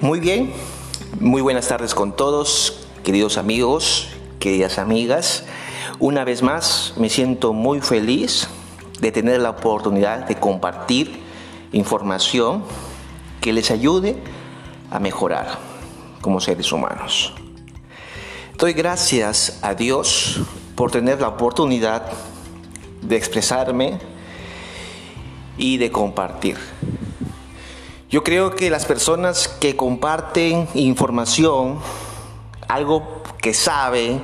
Muy bien, muy buenas tardes con todos, queridos amigos, queridas amigas. Una vez más me siento muy feliz de tener la oportunidad de compartir información que les ayude a mejorar como seres humanos. Doy gracias a Dios por tener la oportunidad de expresarme y de compartir. Yo creo que las personas que comparten información, algo que saben,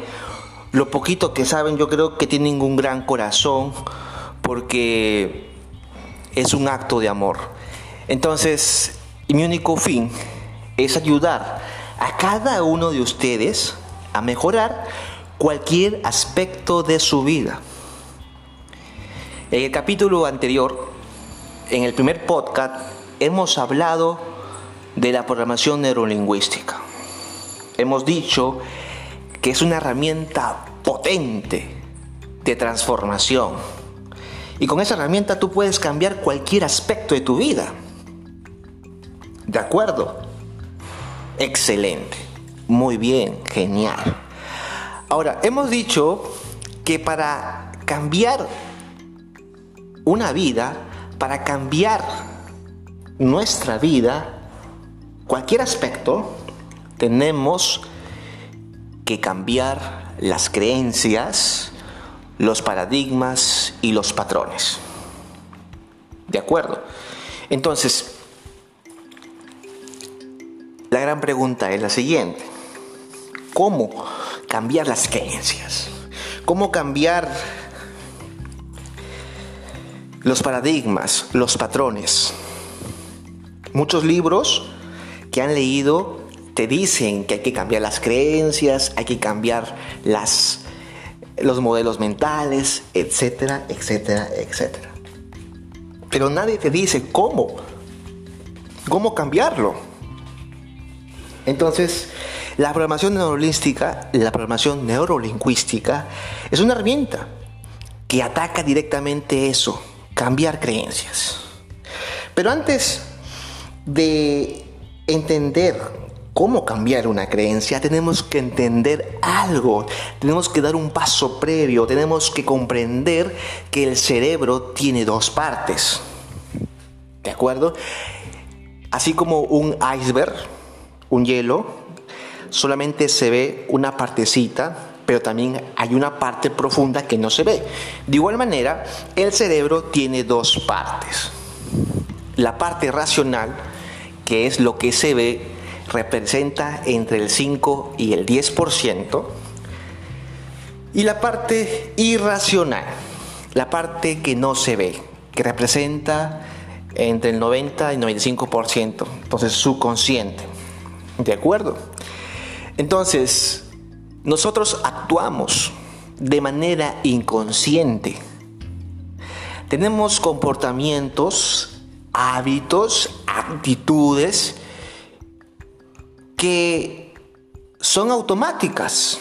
lo poquito que saben, yo creo que tienen un gran corazón porque es un acto de amor. Entonces, mi único fin es ayudar a cada uno de ustedes a mejorar cualquier aspecto de su vida. En el capítulo anterior, en el primer podcast, hemos hablado de la programación neurolingüística. Hemos dicho que es una herramienta potente de transformación. Y con esa herramienta tú puedes cambiar cualquier aspecto de tu vida. ¿De acuerdo? Excelente. Muy bien, genial. Ahora, hemos dicho que para cambiar una vida, para cambiar nuestra vida, cualquier aspecto, tenemos que cambiar las creencias, los paradigmas y los patrones. ¿De acuerdo? Entonces, la gran pregunta es la siguiente. ¿Cómo cambiar las creencias? ¿Cómo cambiar los paradigmas, los patrones? Muchos libros que han leído te dicen que hay que cambiar las creencias, hay que cambiar las, los modelos mentales, etcétera, etcétera, etcétera. Pero nadie te dice cómo, cómo cambiarlo. Entonces, la programación neurolingüística, la programación neurolingüística es una herramienta que ataca directamente eso, cambiar creencias. Pero antes de entender cómo cambiar una creencia, tenemos que entender algo, tenemos que dar un paso previo, tenemos que comprender que el cerebro tiene dos partes. ¿De acuerdo? Así como un iceberg, un hielo, solamente se ve una partecita, pero también hay una parte profunda que no se ve. De igual manera, el cerebro tiene dos partes. La parte racional, que es lo que se ve, representa entre el 5 y el 10%. Y la parte irracional, la parte que no se ve, que representa entre el 90 y 95%, entonces subconsciente. ¿De acuerdo? Entonces, nosotros actuamos de manera inconsciente. Tenemos comportamientos hábitos, actitudes que son automáticas.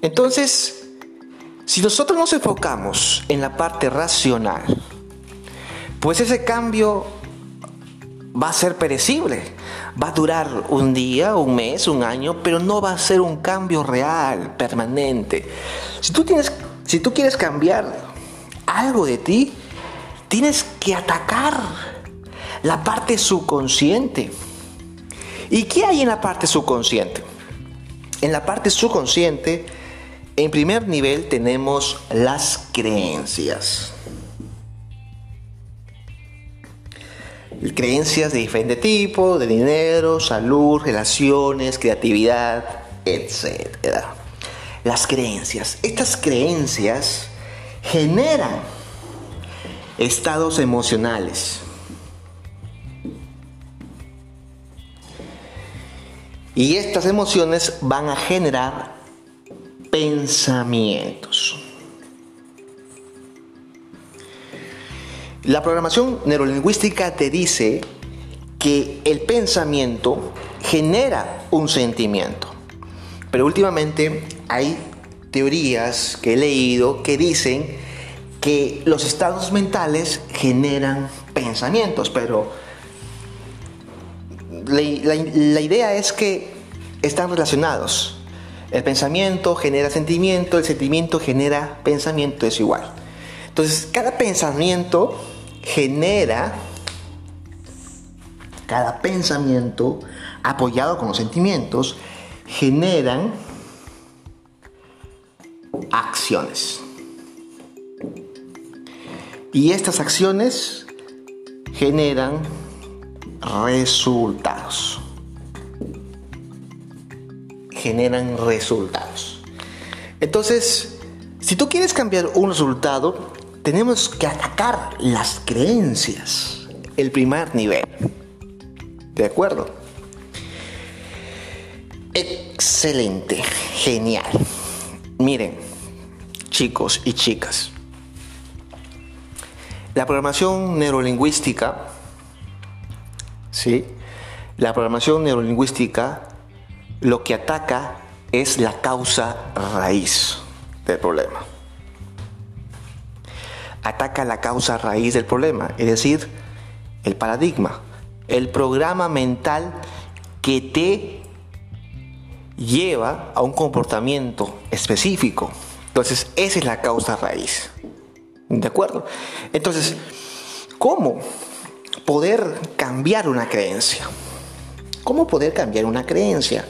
Entonces, si nosotros nos enfocamos en la parte racional, pues ese cambio va a ser perecible. Va a durar un día, un mes, un año, pero no va a ser un cambio real, permanente. Si tú, tienes, si tú quieres cambiar algo de ti, Tienes que atacar la parte subconsciente. ¿Y qué hay en la parte subconsciente? En la parte subconsciente, en primer nivel tenemos las creencias. Creencias de diferente tipo, de dinero, salud, relaciones, creatividad, etc. Las creencias. Estas creencias generan estados emocionales. Y estas emociones van a generar pensamientos. La programación neurolingüística te dice que el pensamiento genera un sentimiento. Pero últimamente hay teorías que he leído que dicen que los estados mentales generan pensamientos, pero la, idea es que están relacionados. El pensamiento genera sentimiento, el sentimiento genera pensamiento, es igual. Entonces, cada pensamiento genera, cada pensamiento apoyado con los sentimientos, generan acciones. Y estas acciones generan resultados. Generan resultados. Entonces, si tú quieres cambiar un resultado, tenemos que atacar las creencias, el primer nivel. ¿De acuerdo? Excelente, genial. Miren, chicos y chicas, la programación neurolingüística ¿sí? La programación neurolingüística lo que ataca es la causa raíz del problema. Ataca la causa raíz del problema, es decir, el paradigma, el programa mental que te lleva a un comportamiento específico. Entonces, esa es la causa raíz. ¿De acuerdo? Entonces, ¿cómo poder cambiar una creencia. ¿Cómo poder cambiar una creencia?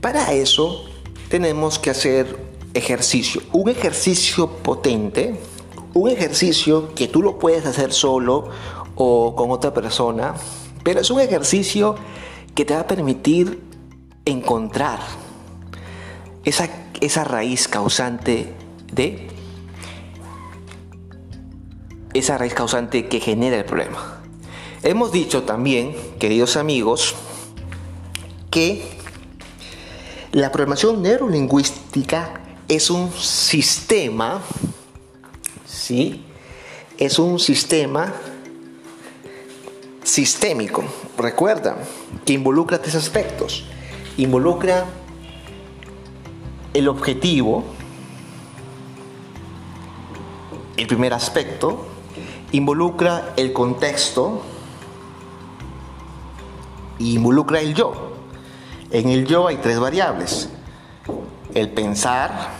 Para eso tenemos que hacer ejercicio, un ejercicio potente, un ejercicio que tú lo puedes hacer solo o con otra persona, pero es un ejercicio que te va a permitir encontrar esa, esa raíz causante de esa raíz causante que genera el problema. Hemos dicho también, queridos amigos, que la programación neurolingüística es un sistema, ¿sí? Es un sistema sistémico. Recuerda que involucra tres aspectos. Involucra el objetivo, el primer aspecto, involucra el contexto, involucra el yo. En el yo hay tres variables. El pensar,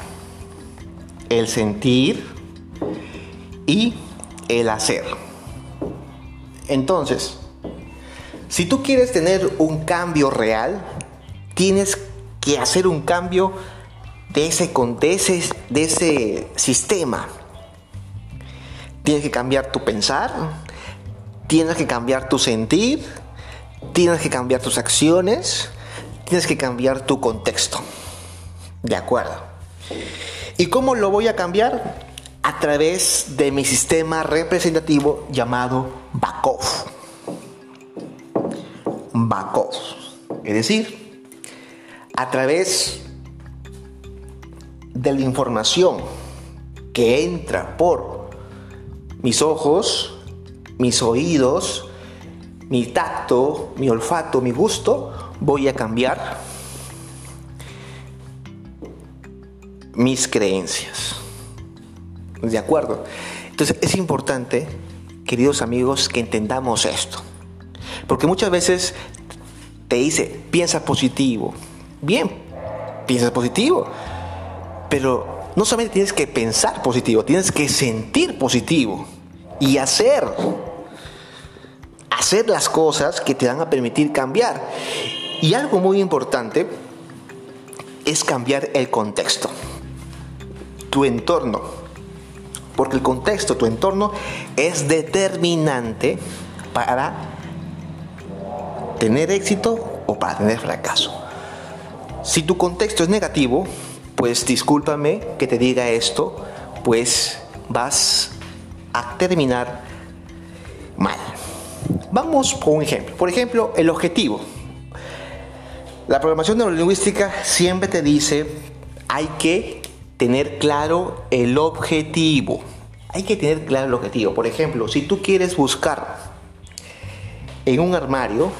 el sentir y el hacer. Entonces, si tú quieres tener un cambio real, tienes que hacer un cambio de ese, de ese, de ese sistema. Tienes que cambiar tu pensar, tienes que cambiar tu sentir tienes que cambiar tus acciones, tienes que cambiar tu contexto. ¿De acuerdo? ¿Y cómo lo voy a cambiar? A través de mi sistema representativo llamado Bakov. Bakov. Es decir, a través de la información que entra por mis ojos, mis oídos, mi tacto, mi olfato, mi gusto, voy a cambiar mis creencias. ¿De acuerdo? Entonces es importante, queridos amigos, que entendamos esto. Porque muchas veces te dice, piensa positivo. Bien, piensa positivo. Pero no solamente tienes que pensar positivo, tienes que sentir positivo y hacer hacer las cosas que te van a permitir cambiar. Y algo muy importante es cambiar el contexto, tu entorno. Porque el contexto, tu entorno, es determinante para tener éxito o para tener fracaso. Si tu contexto es negativo, pues discúlpame que te diga esto, pues vas a terminar mal. Vamos con un ejemplo. Por ejemplo, el objetivo. La programación neurolingüística siempre te dice, hay que tener claro el objetivo. Hay que tener claro el objetivo. Por ejemplo, si tú quieres buscar en un armario,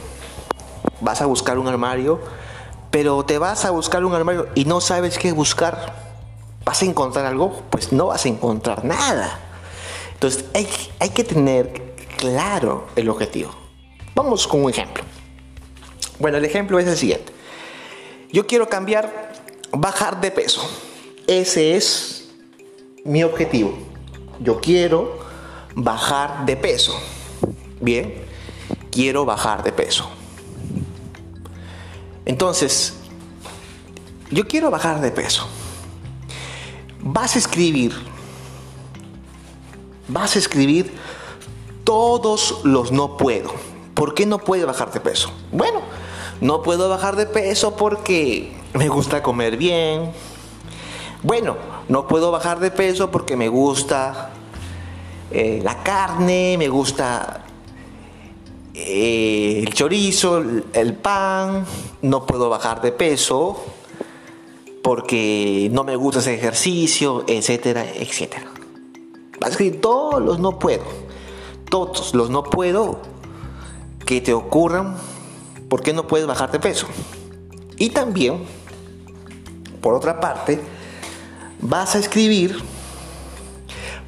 vas a buscar un armario, pero te vas a buscar un armario y no sabes qué buscar, ¿vas a encontrar algo? Pues no vas a encontrar nada. Entonces hay, hay que tener claro el objetivo. Vamos con un ejemplo. Bueno, el ejemplo es el siguiente. Yo quiero cambiar, bajar de peso. Ese es mi objetivo. Yo quiero bajar de peso. Bien, quiero bajar de peso. Entonces, yo quiero bajar de peso. Vas a escribir, vas a escribir todos los no puedo. ¿Por qué no puedo bajar de peso? Bueno, no puedo bajar de peso porque me gusta comer bien. Bueno, no puedo bajar de peso porque me gusta eh, la carne, me gusta eh, el chorizo, el pan. No puedo bajar de peso porque no me gusta ese ejercicio, etcétera, etcétera. Vas a escribir todos los no puedo. Todos los no puedo que te ocurran ¿por qué no puedes bajar de peso? Y también, por otra parte, vas a escribir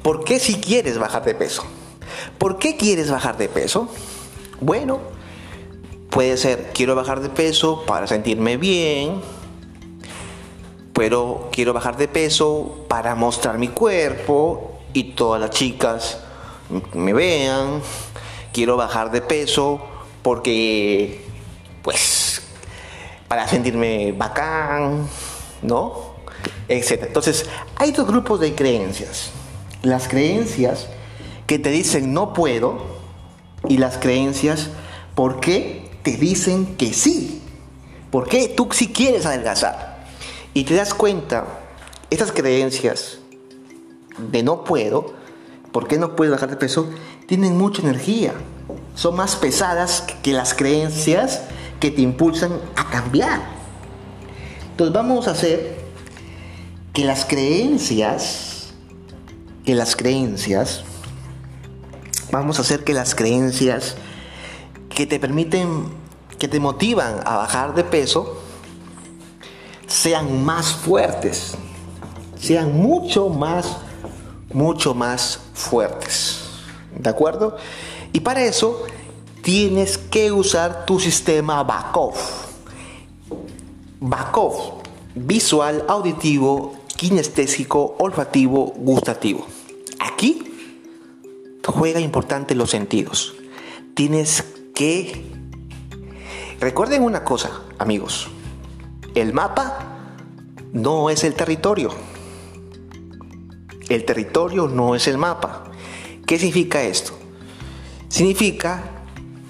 por qué si quieres bajar de peso. ¿Por qué quieres bajar de peso? Bueno, puede ser quiero bajar de peso para sentirme bien, pero quiero bajar de peso para mostrar mi cuerpo y todas las chicas me vean. Quiero bajar de peso porque pues, para sentirme bacán, ¿no? Etcétera. Entonces, hay dos grupos de creencias. Las creencias que te dicen no puedo y las creencias por qué te dicen que sí. ¿Por qué tú sí quieres adelgazar? Y te das cuenta, estas creencias de no puedo, ¿por qué no puedo bajar de peso? Tienen mucha energía. Son más pesadas que las creencias que te impulsan a cambiar. Entonces vamos a hacer que las creencias, que las creencias, vamos a hacer que las creencias que te permiten, que te motivan a bajar de peso, sean más fuertes, sean mucho más, mucho más fuertes. ¿De acuerdo? Y para eso tienes que usar tu sistema. Bakov, visual, auditivo, kinestésico, olfativo, gustativo. Aquí juega importante los sentidos. Tienes que... Recuerden una cosa, amigos. El mapa no es el territorio. El territorio no es el mapa. ¿Qué significa esto? Significa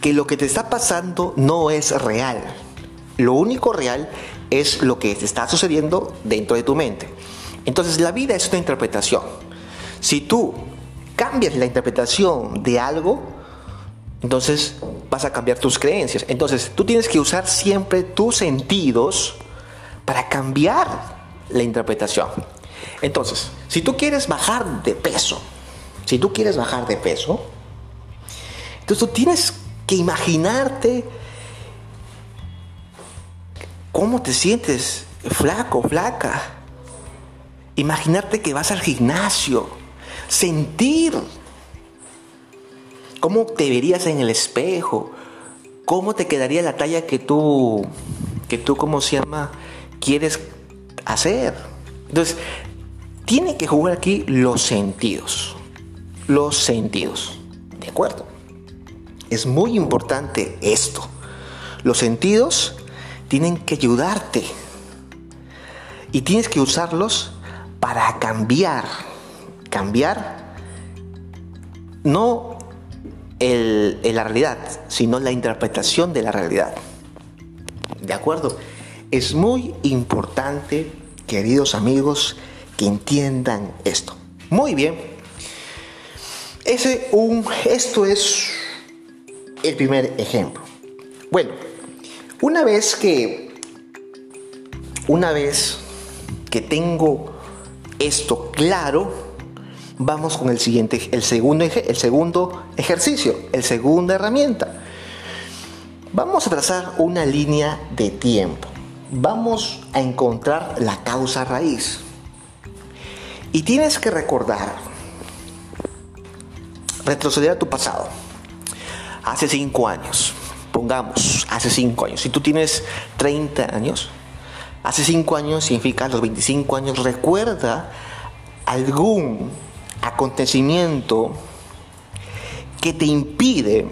que lo que te está pasando no es real. Lo único real es lo que te está sucediendo dentro de tu mente. Entonces la vida es una interpretación. Si tú cambias la interpretación de algo, entonces vas a cambiar tus creencias. Entonces tú tienes que usar siempre tus sentidos para cambiar la interpretación. Entonces, si tú quieres bajar de peso, si tú quieres bajar de peso, entonces tú tienes que imaginarte cómo te sientes flaco, flaca. Imaginarte que vas al gimnasio, sentir cómo te verías en el espejo, cómo te quedaría la talla que tú, que tú, ¿cómo se llama? Quieres hacer. Entonces, tiene que jugar aquí los sentidos. Los sentidos. ¿De acuerdo? Es muy importante esto. Los sentidos tienen que ayudarte y tienes que usarlos para cambiar. Cambiar no el, la realidad, sino la interpretación de la realidad. ¿De acuerdo? Es muy importante, queridos amigos, que entiendan esto. Muy bien. Ese un, esto es el primer ejemplo. Bueno, una vez que una vez que tengo esto claro, vamos con el siguiente, el segundo, el segundo ejercicio, el segunda herramienta. Vamos a trazar una línea de tiempo. Vamos a encontrar la causa raíz. Y tienes que recordar, retroceder a tu pasado hace cinco años. pongamos, hace 5 años, si tú tienes 30 años, hace 5 años significa los 25 años, recuerda algún acontecimiento que te impide,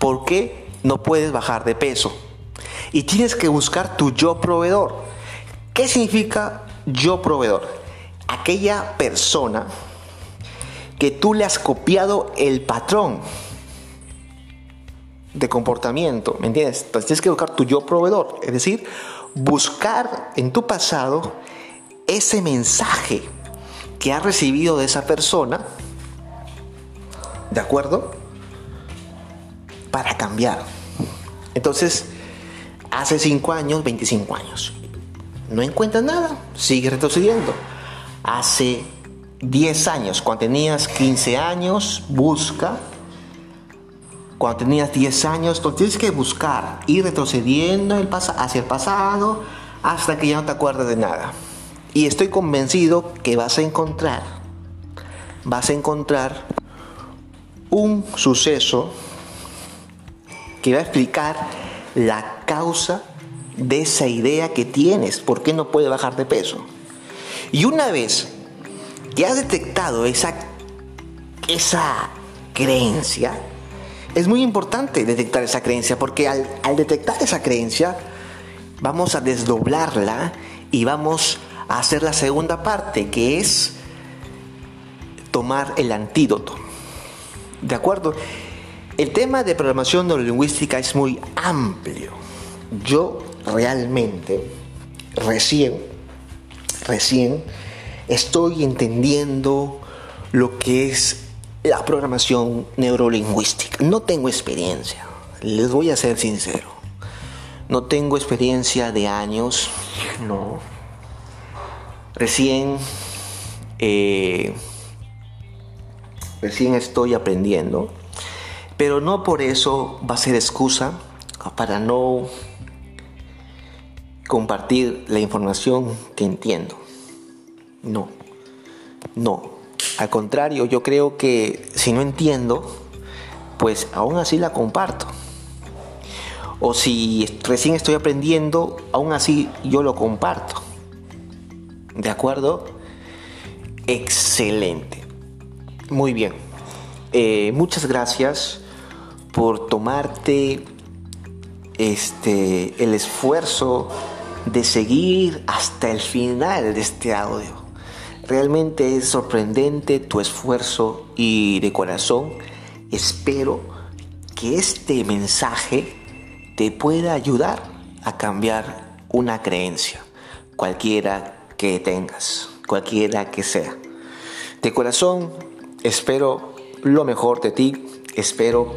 ¿por qué no puedes bajar de peso? Y tienes que buscar tu yo proveedor. ¿Qué significa yo proveedor? Aquella persona que tú le has copiado el patrón de comportamiento, ¿me entiendes? Entonces tienes que buscar tu yo proveedor, es decir, buscar en tu pasado ese mensaje que has recibido de esa persona, ¿de acuerdo? Para cambiar. Entonces, hace 5 años, 25 años, no encuentras nada, sigue retrocediendo. Hace 10 años, cuando tenías 15 años, busca cuando tenías 10 años, tú tienes que buscar, ir retrocediendo el hacia el pasado hasta que ya no te acuerdes de nada. Y estoy convencido que vas a encontrar, vas a encontrar un suceso que va a explicar la causa de esa idea que tienes, por qué no puede bajar de peso. Y una vez que has detectado esa, esa creencia, es muy importante detectar esa creencia porque al, detectar esa creencia vamos a desdoblarla y vamos a hacer la segunda parte que es tomar el antídoto. ¿De acuerdo? El tema de programación neurolingüística es muy amplio. Yo realmente recién, recién estoy entendiendo lo que es la programación neurolingüística. No tengo experiencia, les voy a ser sincero. No tengo experiencia de años, no. Recién, eh, recién estoy aprendiendo, pero no por eso va a ser excusa para no compartir la información que entiendo. No, no. Al contrario, yo creo que si no entiendo, pues aún así la comparto. O si recién estoy aprendiendo, aún así yo lo comparto. ¿De acuerdo? Excelente. Muy bien. Eh, muchas gracias por tomarte este, el esfuerzo de seguir hasta el final de este audio. Realmente es sorprendente tu esfuerzo y de corazón espero que este mensaje te pueda ayudar a cambiar una creencia, cualquiera que tengas, cualquiera que sea. De corazón espero lo mejor de ti, espero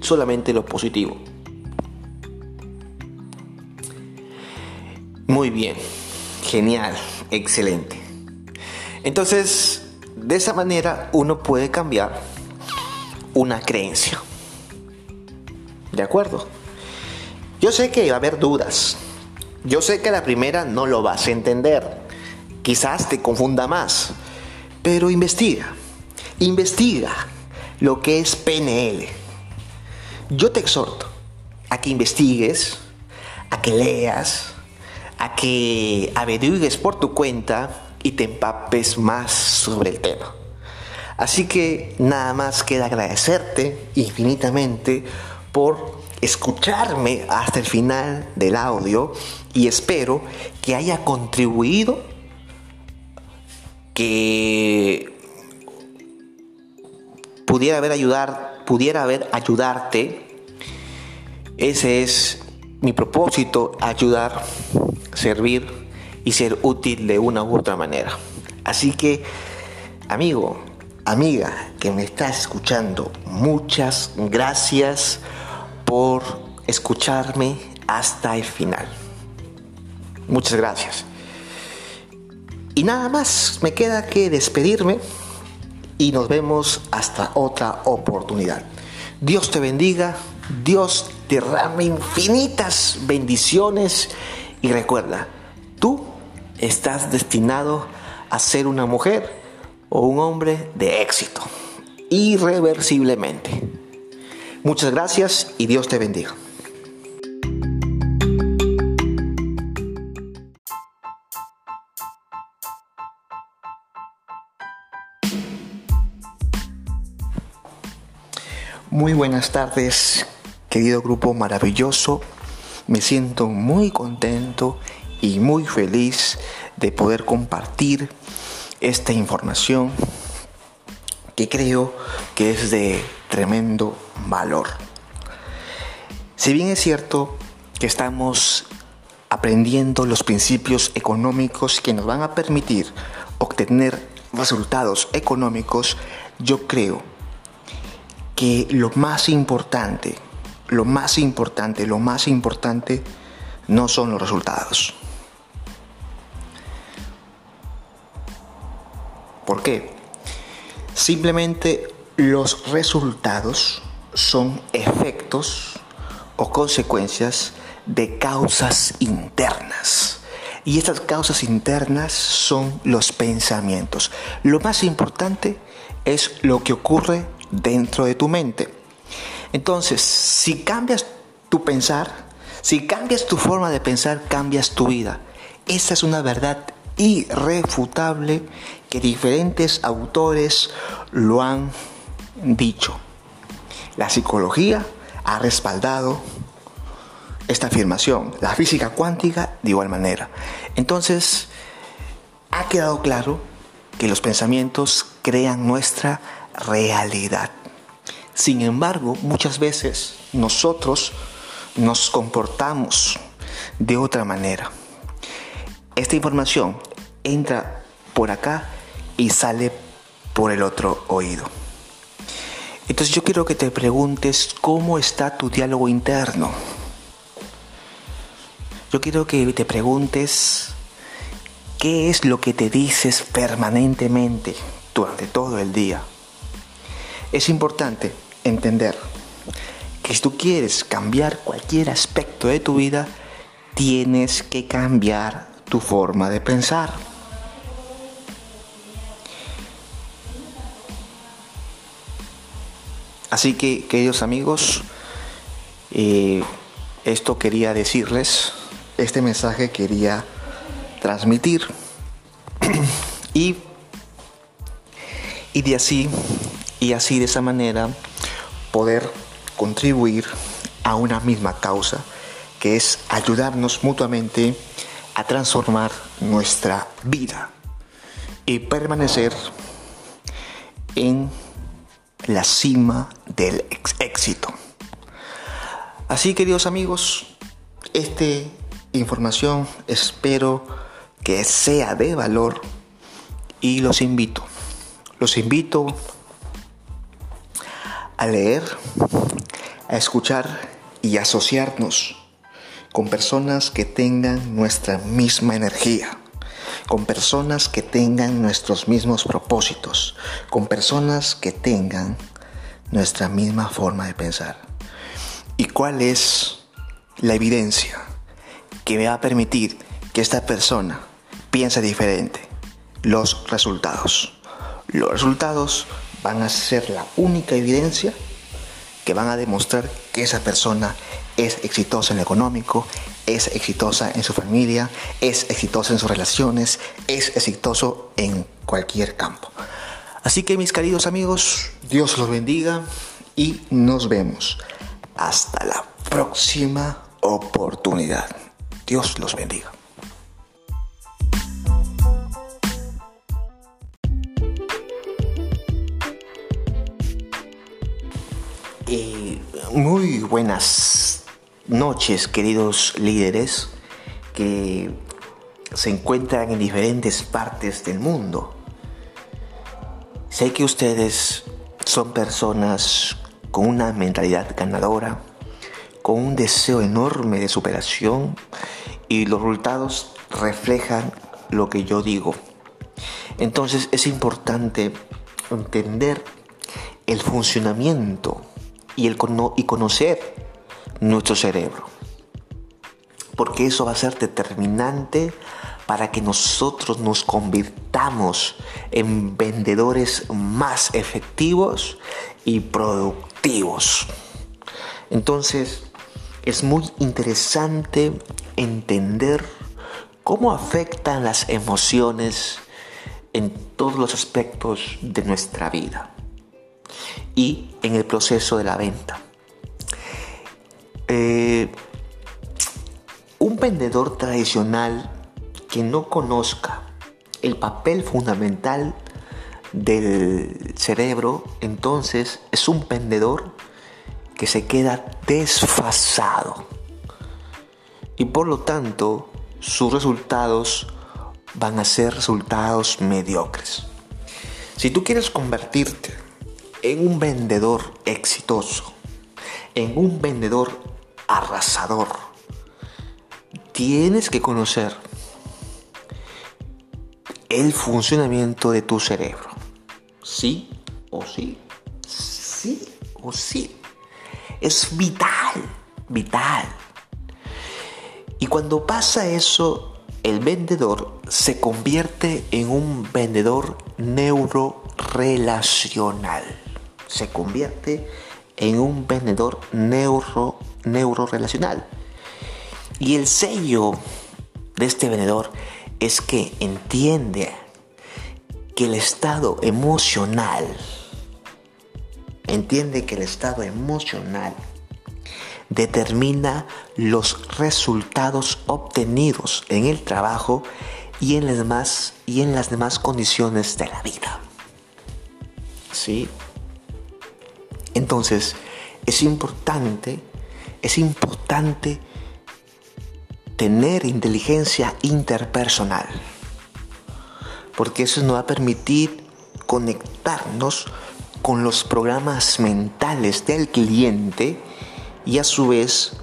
solamente lo positivo. Bien, genial excelente. Entonces, de esa manera uno puede cambiar una creencia. ¿De acuerdo? Yo sé que va a haber dudas. Yo sé que la primera no lo vas a entender. Quizás te confunda más. Pero investiga. Investiga lo que es PNL. Yo te exhorto a que investigues, a que leas, a que averigues por tu cuenta y te empapes más sobre el tema. Así que nada más queda agradecerte infinitamente por escucharme hasta el final del audio y espero que haya contribuido, que pudiera haber ayudar, pudiera haber ayudarte. Ese es mi propósito, ayudar servir y ser útil de una u otra manera. Así que, amigo, amiga que me estás escuchando, muchas gracias por escucharme hasta el final. Muchas gracias. Y nada más, me queda que despedirme y nos vemos hasta otra oportunidad. Dios te bendiga, Dios derrame infinitas bendiciones y recuerda, tú estás destinado a ser una mujer o un hombre de éxito, irreversiblemente. Muchas gracias y Dios te bendiga. Muy buenas tardes, querido grupo maravilloso. Me siento muy contento y muy feliz de poder compartir esta información que creo que es de tremendo valor. Si bien es cierto que estamos aprendiendo los principios económicos que nos van a permitir obtener resultados económicos, yo creo que lo más importante, lo más importante, lo más importante no son los resultados. ¿Por qué? Simplemente los resultados son efectos o consecuencias de causas internas. Y estas causas internas son los pensamientos. Lo más importante es lo que ocurre dentro de tu mente. Entonces, si cambias tu pensar, si cambias tu forma de pensar, cambias tu vida. Esa es una verdad irrefutable que diferentes autores lo han dicho. La psicología ha respaldado esta afirmación, la física cuántica de igual manera. Entonces, ha quedado claro que los pensamientos crean nuestra realidad. Sin embargo, muchas veces nosotros nos comportamos de otra manera. Esta información entra por acá y sale por el otro oído. Entonces yo quiero que te preguntes cómo está tu diálogo interno. Yo quiero que te preguntes qué es lo que te dices permanentemente durante todo el día. Es importante entender que si tú quieres cambiar cualquier aspecto de tu vida, tienes que cambiar tu forma de pensar. Así que, queridos amigos, eh, esto quería decirles, este mensaje quería transmitir y, y de así, y así de esa manera poder contribuir a una misma causa que es ayudarnos mutuamente a transformar nuestra vida y permanecer en la cima del éxito. Así queridos amigos, esta información espero que sea de valor y los invito, los invito a leer, a escuchar y asociarnos con personas que tengan nuestra misma energía con personas que tengan nuestros mismos propósitos, con personas que tengan nuestra misma forma de pensar. ¿Y cuál es la evidencia que me va a permitir que esta persona piense diferente? Los resultados. Los resultados van a ser la única evidencia que van a demostrar que esa persona es exitosa en lo económico, es exitosa en su familia, es exitosa en sus relaciones, es exitoso en cualquier campo. Así que mis queridos amigos, Dios los bendiga y nos vemos. Hasta la próxima oportunidad. Dios los bendiga. Muy buenas noches, queridos líderes que se encuentran en diferentes partes del mundo. Sé que ustedes son personas con una mentalidad ganadora, con un deseo enorme de superación y los resultados reflejan lo que yo digo. Entonces es importante entender el funcionamiento y, el, y conocer nuestro cerebro. Porque eso va a ser determinante para que nosotros nos convirtamos en vendedores más efectivos y productivos. Entonces, es muy interesante entender cómo afectan las emociones en todos los aspectos de nuestra vida y en el proceso de la venta. Eh, un vendedor tradicional que no conozca el papel fundamental del cerebro, entonces es un vendedor que se queda desfasado. Y por lo tanto, sus resultados van a ser resultados mediocres. Si tú quieres convertirte en un vendedor exitoso, en un vendedor arrasador, tienes que conocer el funcionamiento de tu cerebro. Sí o sí. Sí o sí. Es vital, vital. Y cuando pasa eso, el vendedor se convierte en un vendedor neurorelacional. Se convierte en un vendedor neuro, neurorelacional. Y el sello de este vendedor es que entiende que el estado emocional, entiende que el estado emocional determina los resultados obtenidos en el trabajo y en las demás, y en las demás condiciones de la vida. ¿Sí? Entonces, es importante, es importante tener inteligencia interpersonal, porque eso nos va a permitir conectarnos con los programas mentales del cliente y a su vez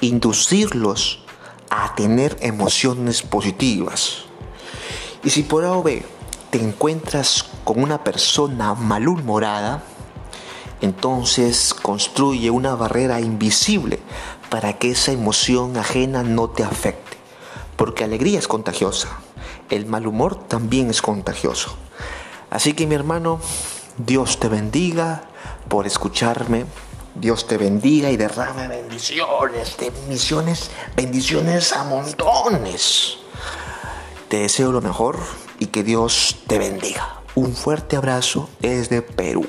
inducirlos a tener emociones positivas. Y si por A te encuentras con una persona malhumorada, entonces construye una barrera invisible para que esa emoción ajena no te afecte. Porque alegría es contagiosa, el mal humor también es contagioso. Así que mi hermano, Dios te bendiga por escucharme. Dios te bendiga y derrame bendiciones, bendiciones, bendiciones a montones. Te deseo lo mejor y que Dios te bendiga. Un fuerte abrazo desde Perú.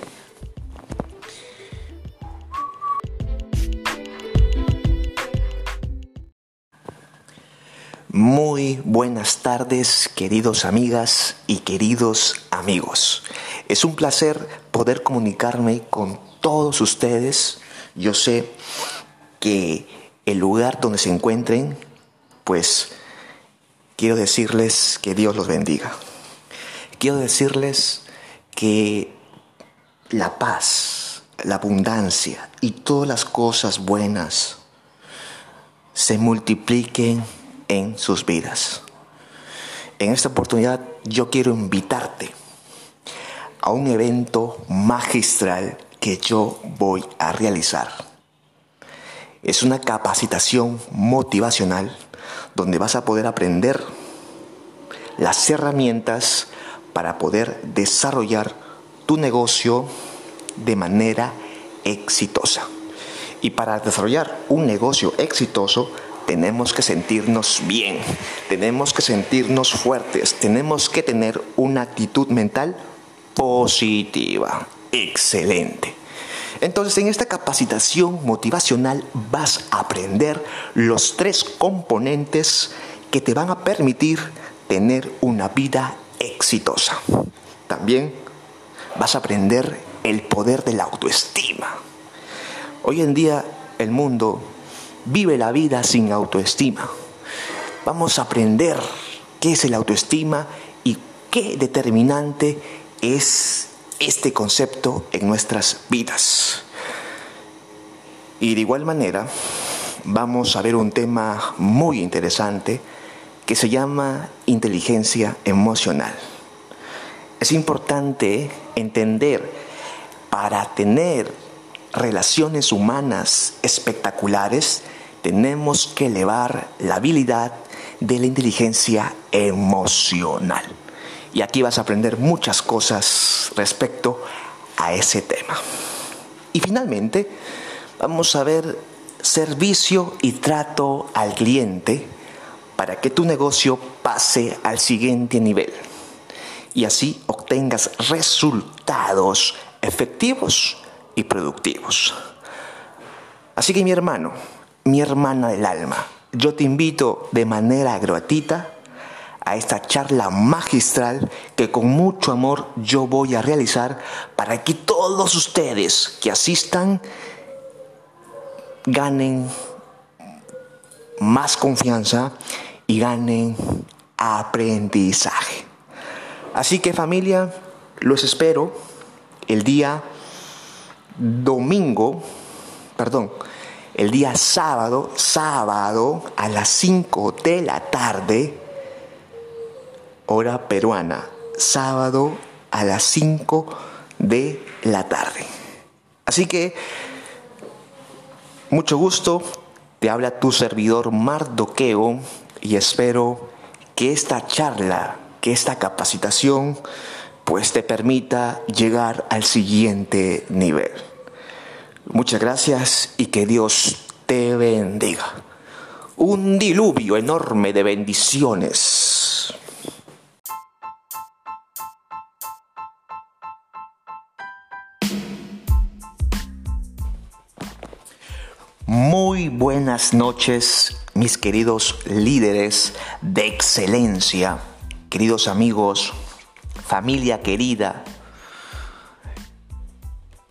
Muy buenas tardes, queridos amigas y queridos amigos. Es un placer poder comunicarme con todos ustedes. Yo sé que el lugar donde se encuentren, pues quiero decirles que Dios los bendiga. Quiero decirles que la paz, la abundancia y todas las cosas buenas se multipliquen en sus vidas. En esta oportunidad yo quiero invitarte a un evento magistral que yo voy a realizar. Es una capacitación motivacional donde vas a poder aprender las herramientas para poder desarrollar tu negocio de manera exitosa. Y para desarrollar un negocio exitoso tenemos que sentirnos bien, tenemos que sentirnos fuertes, tenemos que tener una actitud mental positiva. Excelente. Entonces en esta capacitación motivacional vas a aprender los tres componentes que te van a permitir tener una vida exitosa. También vas a aprender el poder de la autoestima. Hoy en día el mundo vive la vida sin autoestima. Vamos a aprender qué es el autoestima y qué determinante es este concepto en nuestras vidas. Y de igual manera, vamos a ver un tema muy interesante que se llama inteligencia emocional. Es importante entender para tener relaciones humanas espectaculares, tenemos que elevar la habilidad de la inteligencia emocional. Y aquí vas a aprender muchas cosas respecto a ese tema. Y finalmente, vamos a ver servicio y trato al cliente para que tu negocio pase al siguiente nivel y así obtengas resultados efectivos y productivos. Así que mi hermano, mi hermana del alma, yo te invito de manera gratuita a esta charla magistral que con mucho amor yo voy a realizar para que todos ustedes que asistan ganen más confianza y ganen aprendizaje. Así que familia, los espero el día domingo, perdón, el día sábado, sábado a las 5 de la tarde, hora peruana, sábado a las 5 de la tarde. Así que, mucho gusto, te habla tu servidor Mardoqueo y espero que esta charla, que esta capacitación, pues te permita llegar al siguiente nivel. Muchas gracias y que Dios te bendiga. Un diluvio enorme de bendiciones. Muy buenas noches, mis queridos líderes de excelencia, queridos amigos, familia querida.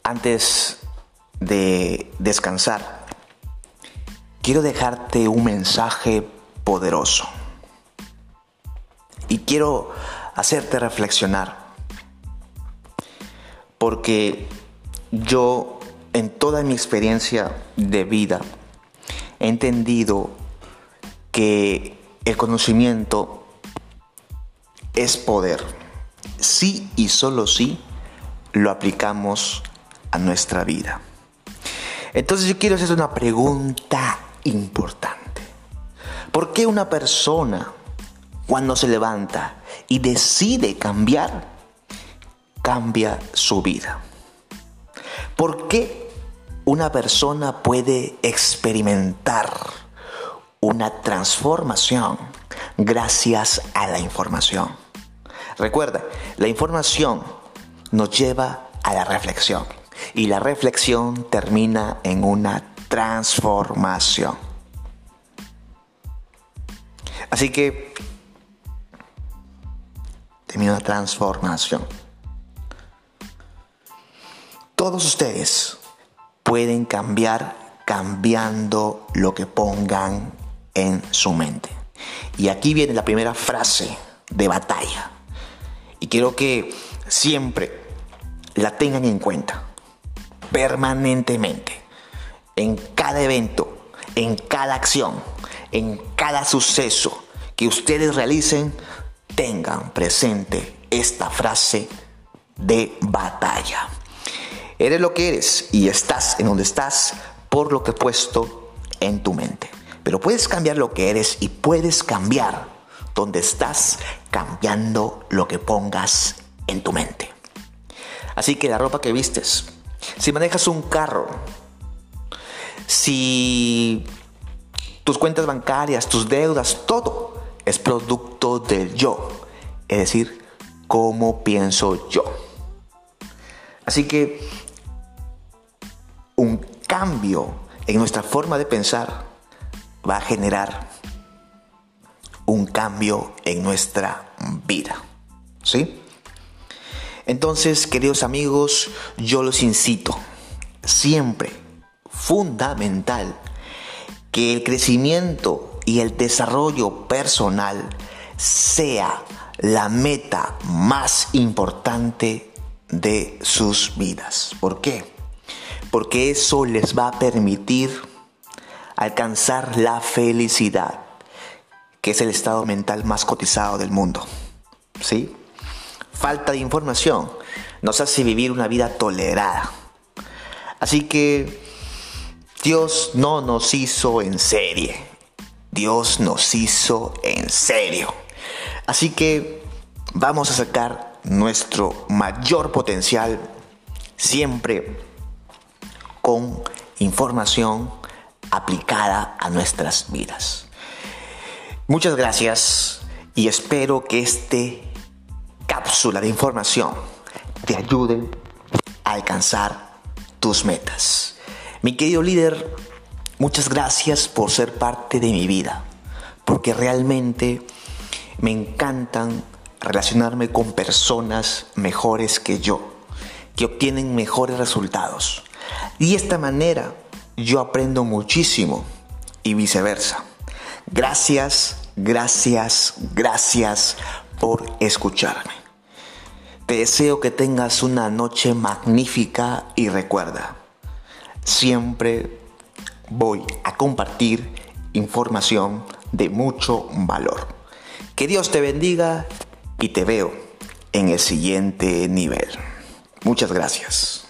Antes de descansar, quiero dejarte un mensaje poderoso. Y quiero hacerte reflexionar. Porque yo en toda mi experiencia de vida he entendido que el conocimiento es poder. Sí y solo sí lo aplicamos a nuestra vida. Entonces yo quiero hacer una pregunta importante. ¿Por qué una persona cuando se levanta y decide cambiar, cambia su vida? ¿Por qué una persona puede experimentar una transformación gracias a la información? Recuerda, la información nos lleva a la reflexión y la reflexión termina en una transformación. Así que termina una transformación. Todos ustedes pueden cambiar cambiando lo que pongan en su mente. Y aquí viene la primera frase de batalla. Y quiero que siempre la tengan en cuenta, permanentemente, en cada evento, en cada acción, en cada suceso que ustedes realicen, tengan presente esta frase de batalla. Eres lo que eres y estás en donde estás por lo que he puesto en tu mente. Pero puedes cambiar lo que eres y puedes cambiar donde estás cambiando lo que pongas en tu mente. Así que la ropa que vistes, si manejas un carro, si tus cuentas bancarias, tus deudas, todo es producto del yo. Es decir, cómo pienso yo. Así que un cambio en nuestra forma de pensar va a generar un cambio en nuestra vida. ¿Sí? Entonces, queridos amigos, yo los incito siempre, fundamental, que el crecimiento y el desarrollo personal sea la meta más importante de sus vidas. ¿Por qué? porque eso les va a permitir alcanzar la felicidad, que es el estado mental más cotizado del mundo. ¿Sí? Falta de información nos hace vivir una vida tolerada. Así que Dios no nos hizo en serie. Dios nos hizo en serio. Así que vamos a sacar nuestro mayor potencial siempre con información aplicada a nuestras vidas. Muchas gracias y espero que este cápsula de información te ayude a alcanzar tus metas. Mi querido líder, muchas gracias por ser parte de mi vida, porque realmente me encantan relacionarme con personas mejores que yo, que obtienen mejores resultados. Y de esta manera yo aprendo muchísimo y viceversa. Gracias, gracias, gracias por escucharme. Te deseo que tengas una noche magnífica y recuerda, siempre voy a compartir información de mucho valor. Que Dios te bendiga y te veo en el siguiente nivel. Muchas gracias.